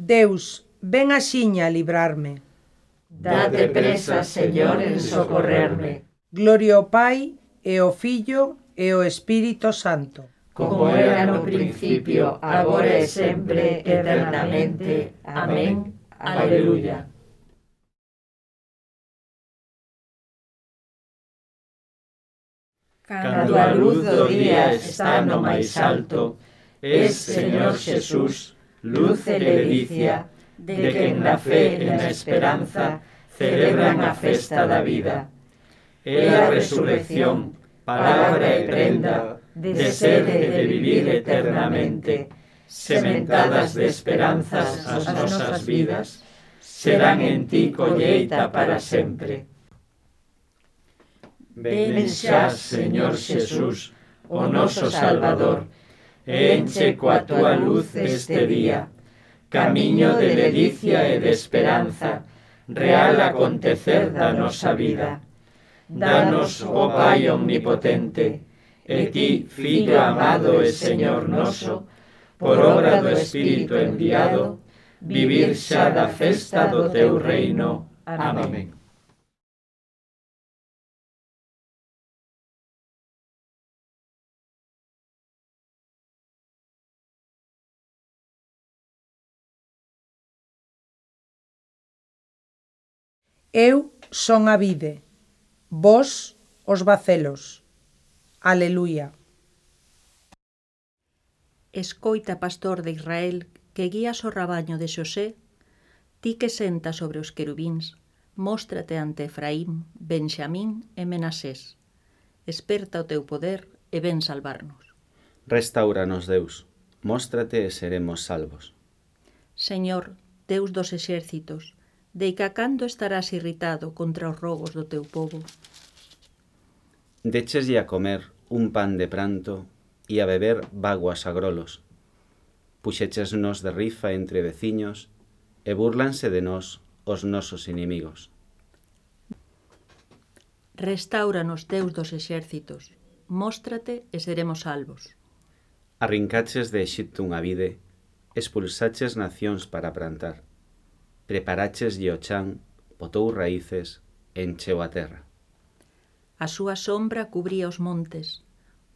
Deus, ven axiña a librarme. Date presa, Señor, en socorrerme. Gloria ao Pai, e ao Filho, e ao Espírito Santo. Como era no principio, agora e sempre, eternamente. Amén. Aleluya. Cando a luz do día está no máis alto, es, Señor Jesús, luz e ledicia, de quen na fe e na esperanza celebran a festa da vida. É a resurrección, palabra e prenda, de ser e de vivir eternamente, sementadas de esperanzas as nosas vidas, serán en ti colleita para sempre. Ven xa, Señor Xesús, o oh noso Salvador, enche coa túa luz este día, camiño de ledicia e de esperanza, real acontecer da nosa vida. Danos, o Pai omnipotente, e ti, Filho amado e Señor noso, por obra do Espírito enviado, vivir xa da festa do teu reino. Amén. Amén. Eu son a vide, vos os bacelos. Aleluia. Escoita, pastor de Israel, que guías o rabaño de Xosé, ti que senta sobre os querubíns, móstrate ante Efraín, Benxamín e Menasés. Esperta o teu poder e ven salvarnos. Restauranos, Deus, móstrate e seremos salvos. Señor, Deus dos exércitos, Deica cando estarás irritado contra os rogos do teu povo? Decheslle a comer un pan de pranto e a beber vaguas a grolos. Puxéchesnos de rifa entre veciños e burlanse de nós os nosos inimigos. Restauranos, Deus dos exércitos, móstrate e seremos salvos. Arrincaches de Exipto unha vide, expulsaches nacións para plantar preparaches o chan, botou raíces, encheu a terra. A súa sombra cubría os montes,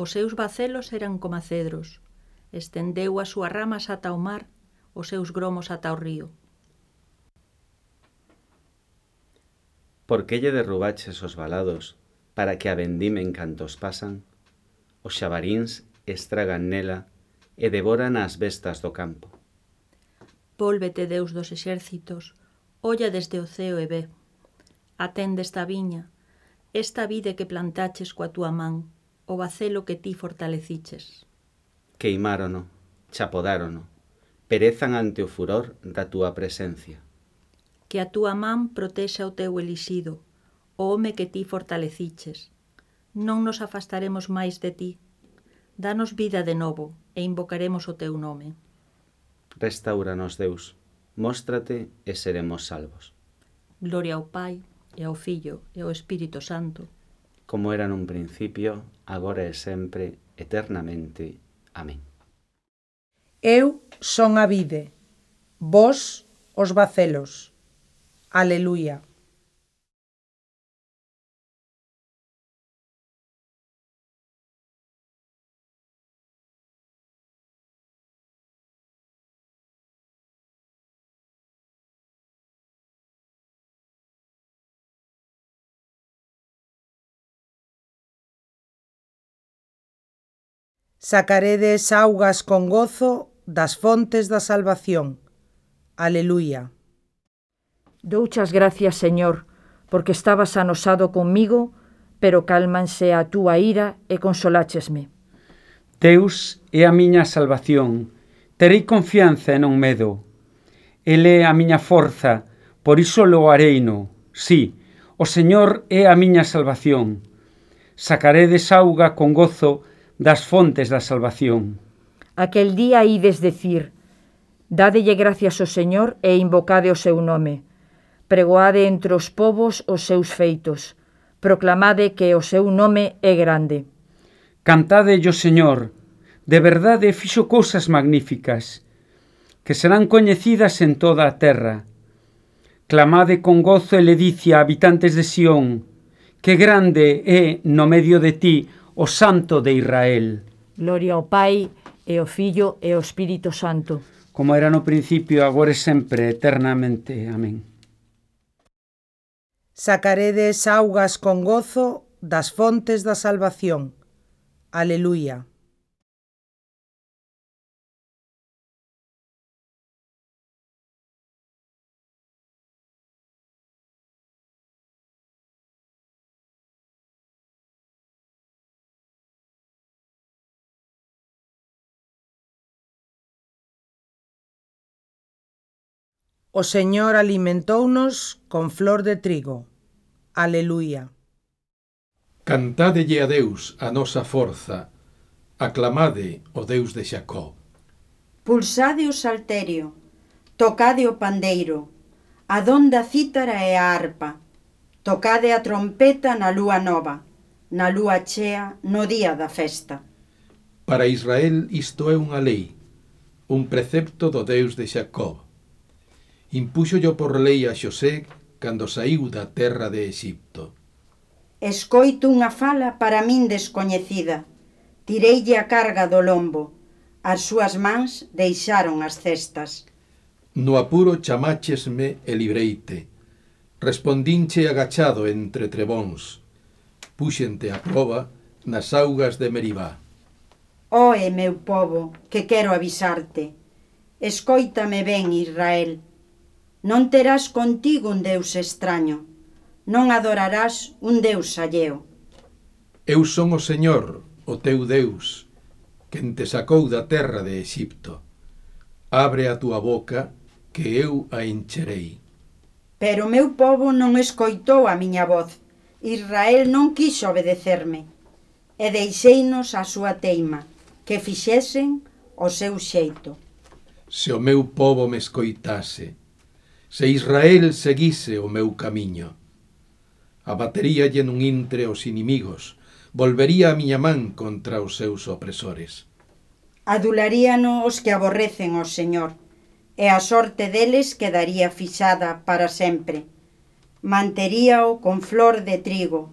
os seus bacelos eran como cedros, estendeu as súas ramas ata o mar, os seus gromos ata o río. Por que lle derrubaches os balados para que a vendimen cantos pasan? Os xabaríns estragan nela e devoran as bestas do campo. Vólvete, Deus dos exércitos, olla desde o ceo e ve. Atende esta viña, esta vide que plantaches coa túa man, o bacelo que ti fortaleciches. Queimárono, chapodárono, perezan ante o furor da túa presencia. Que a túa man protexa o teu elixido, o home que ti fortaleciches. Non nos afastaremos máis de ti. Danos vida de novo e invocaremos o teu nome. Restauranos, Deus, móstrate e seremos salvos. Gloria ao Pai, e ao Filho, e ao Espírito Santo. Como era nun principio, agora e sempre, eternamente. Amén. Eu son a vide, vós os bacelos. Aleluia. Sacaredes augas con gozo das fontes da salvación. Aleluia. Douchas gracias, Señor, porque estabas anosado conmigo, pero cálmanse a túa ira e consoláchesme. Deus é a miña salvación. Terei confianza e non medo. Ele é a miña forza, por iso lo areino. Sí, o Señor é a miña salvación. Sacaredes auga con gozo das fontes da salvación. Aquel día ides decir, dadelle gracias ao Señor e invocade o seu nome. Pregoade entre os povos os seus feitos. Proclamade que o seu nome é grande. Cantade o Señor, de verdade fixo cousas magníficas, que serán coñecidas en toda a terra. Clamade con gozo e ledicia, habitantes de Sión, que grande é no medio de ti o Santo de Israel. Gloria ao Pai, e ao Filho, e ao Espírito Santo. Como era no principio, agora e sempre, eternamente. Amén. Sacaredes augas con gozo das fontes da salvación. Aleluia. O Señor alimentounos con flor de trigo. Aleluia. Cantádelle a Deus a nosa forza, aclamade o Deus de Xacob. Pulsade o salterio, tocade o pandeiro, A a cítara e a arpa, tocade a trompeta na lúa nova, na lúa chea no día da festa. Para Israel isto é unha lei, un precepto do Deus de Xacob impúxollo por lei a Xosé cando saiu da terra de Exipto. Escoito unha fala para min descoñecida. Tireille a carga do lombo. As súas mans deixaron as cestas. No apuro chamáchesme e libreite. Respondinche agachado entre trebóns. Púxente a prova nas augas de Meribá. Oe, meu povo, que quero avisarte. Escoítame ben, Israel Non terás contigo un Deus extraño, non adorarás un Deus alleo. Eu son o Señor, o teu Deus, quen te sacou da terra de Exipto. Abre a túa boca, que eu a encherei. Pero o meu povo non escoitou a miña voz, Israel non quiso obedecerme, e deixeinos a súa teima, que fixesen o seu xeito. Se o meu povo me escoitase, Se Israel seguise o meu camiño, abateríalle nun intre os inimigos, volvería a miña man contra os seus opresores. Adularíano os que aborrecen ao Señor, e a sorte deles quedaría fixada para sempre. Manteríao con flor de trigo,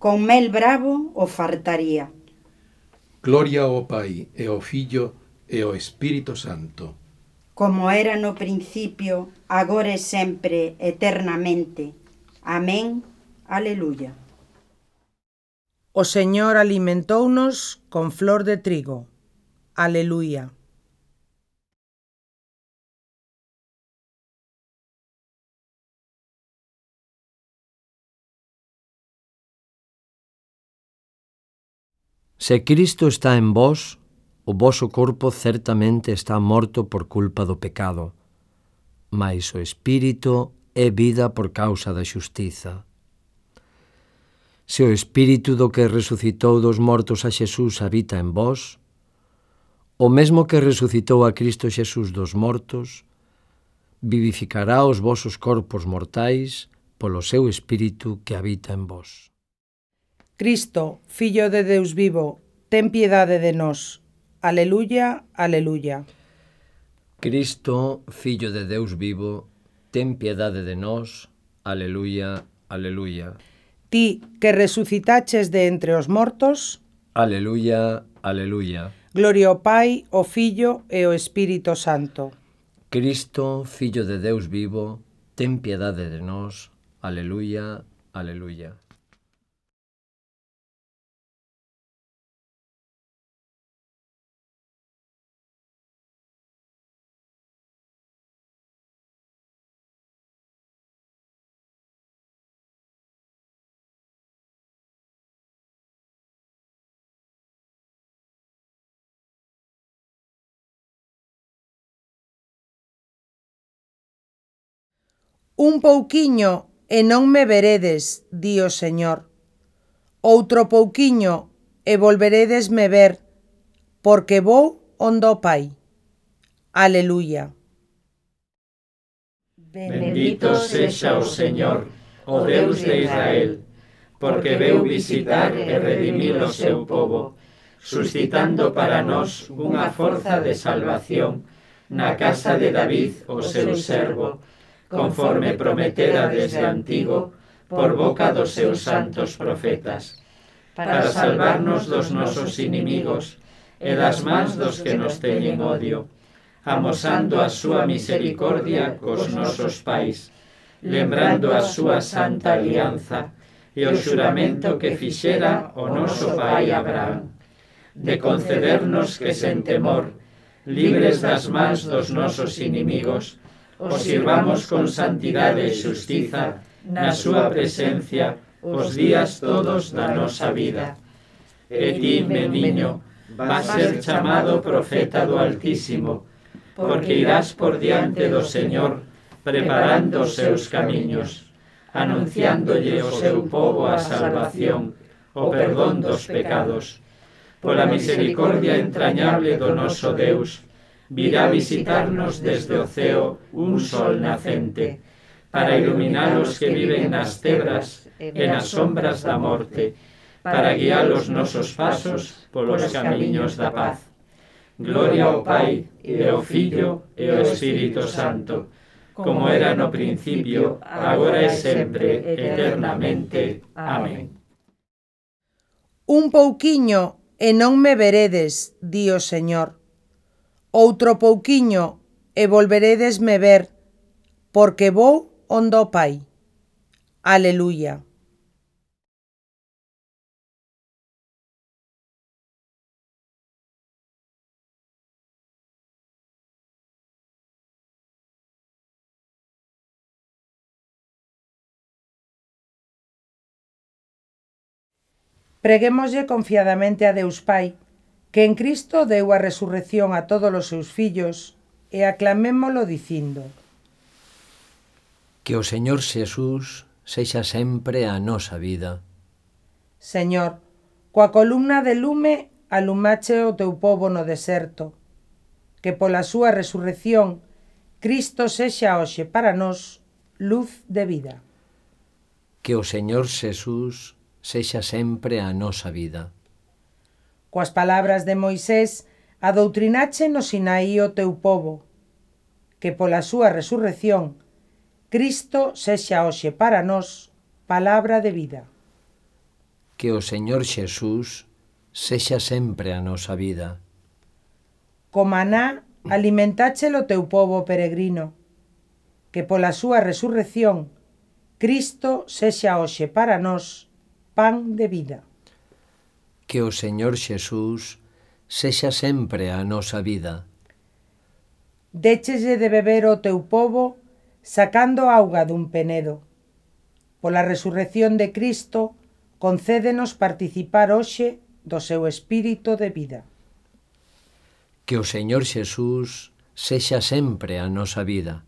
con mel bravo o fartaría. Gloria ao Pai e ao Fillo e ao Espírito Santo como era no principio, agora e sempre, eternamente. Amén. Aleluya. O Señor alimentounos con flor de trigo. Aleluia. Se Cristo está en vós, O voso corpo certamente está morto por culpa do pecado, mas o espírito é vida por causa da xustiza. Se o espírito do que resucitou dos mortos a Xesús habita en vós, o mesmo que resucitou a Cristo Xesús dos mortos, vivificará os vosos corpos mortais polo seu espírito que habita en vós. Cristo, Fillo de Deus vivo, ten piedade de nós. Aleluya, aleluya. Cristo, Fillo de Deus vivo, ten piedade de nós. Aleluya, aleluya. Ti que resucitaches de entre os mortos. Aleluya, aleluya. Gloria ao Pai, ao Fillo e ao Espírito Santo. Cristo, Fillo de Deus vivo, ten piedade de nós. Aleluya, aleluya. Un pouquiño e non me veredes, di o Señor. Outro pouquiño e volveredesme ver, porque vou onde o Pai. Aleluia. Bendito sexa o Señor, o Deus de Israel, porque veu visitar e redimir o seu povo, suscitando para nós unha forza de salvación na casa de David, o seu servo, conforme prometera desde antigo por boca dos seus santos profetas, para salvarnos dos nosos inimigos e das mans dos que nos teñen odio, amosando a súa misericordia cos nosos pais, lembrando a súa santa alianza e o xuramento que fixera o noso pai Abraham, de concedernos que sen temor, libres das mans dos nosos inimigos, os sirvamos con santidade e xustiza na súa presencia os días todos da nosa vida. E ti, meniño, vas ser chamado profeta do Altísimo, porque irás por diante do Señor preparando os seus camiños, anunciándolle o seu povo a salvación, o perdón dos pecados, pola misericordia entrañable do noso Deus, virá visitarnos desde o ceo un sol nacente, para iluminar os que viven nas tebras, e nas sombras da morte, para guiar os nosos pasos polos camiños da paz. Gloria ao Pai, e ao Filho, e ao Espírito Santo, como era no principio, agora e sempre, eternamente. Amén. Un pouquiño e non me veredes, di o Señor Outro pouquiño e volveredesme ver, porque vou onde o Pai. Aleluia. Preguémoslle confiadamente a Deus Pai, que en Cristo deu a resurrección a todos os seus fillos, e aclamémolo dicindo. Que o Señor Xesús sexa sempre a nosa vida. Señor, coa columna de lume alumache o teu povo no deserto, que pola súa resurrección Cristo sexa hoxe para nós luz de vida. Que o Señor Xesús sexa sempre a nosa vida. Coas palabras de Moisés, adoutrinache no Sinaí o teu povo, que pola súa resurrección, Cristo sexa hoxe para nós palabra de vida. Que o Señor Xesús sexa sempre a nosa vida. Comaná, alimentáchelo teu povo peregrino, que pola súa resurrección, Cristo sexa hoxe para nós pan de vida que o Señor Xesús sexa sempre a nosa vida. Déchelle de beber o teu povo sacando auga dun penedo. Pola resurrección de Cristo, concédenos participar hoxe do seu espírito de vida. Que o Señor Xesús sexa sempre a nosa vida.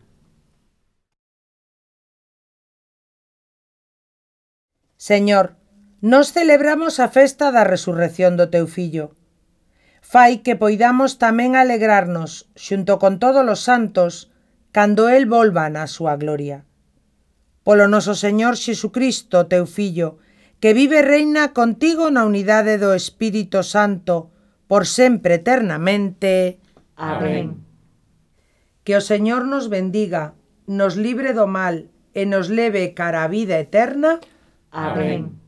Señor, nos celebramos a festa da resurrección do teu fillo. Fai que poidamos tamén alegrarnos xunto con todos os santos cando el volva na súa gloria. Polo noso Señor Xesucristo, teu fillo, que vive e reina contigo na unidade do Espírito Santo por sempre eternamente. Amén. Que o Señor nos bendiga, nos libre do mal e nos leve cara a vida eterna. Amén.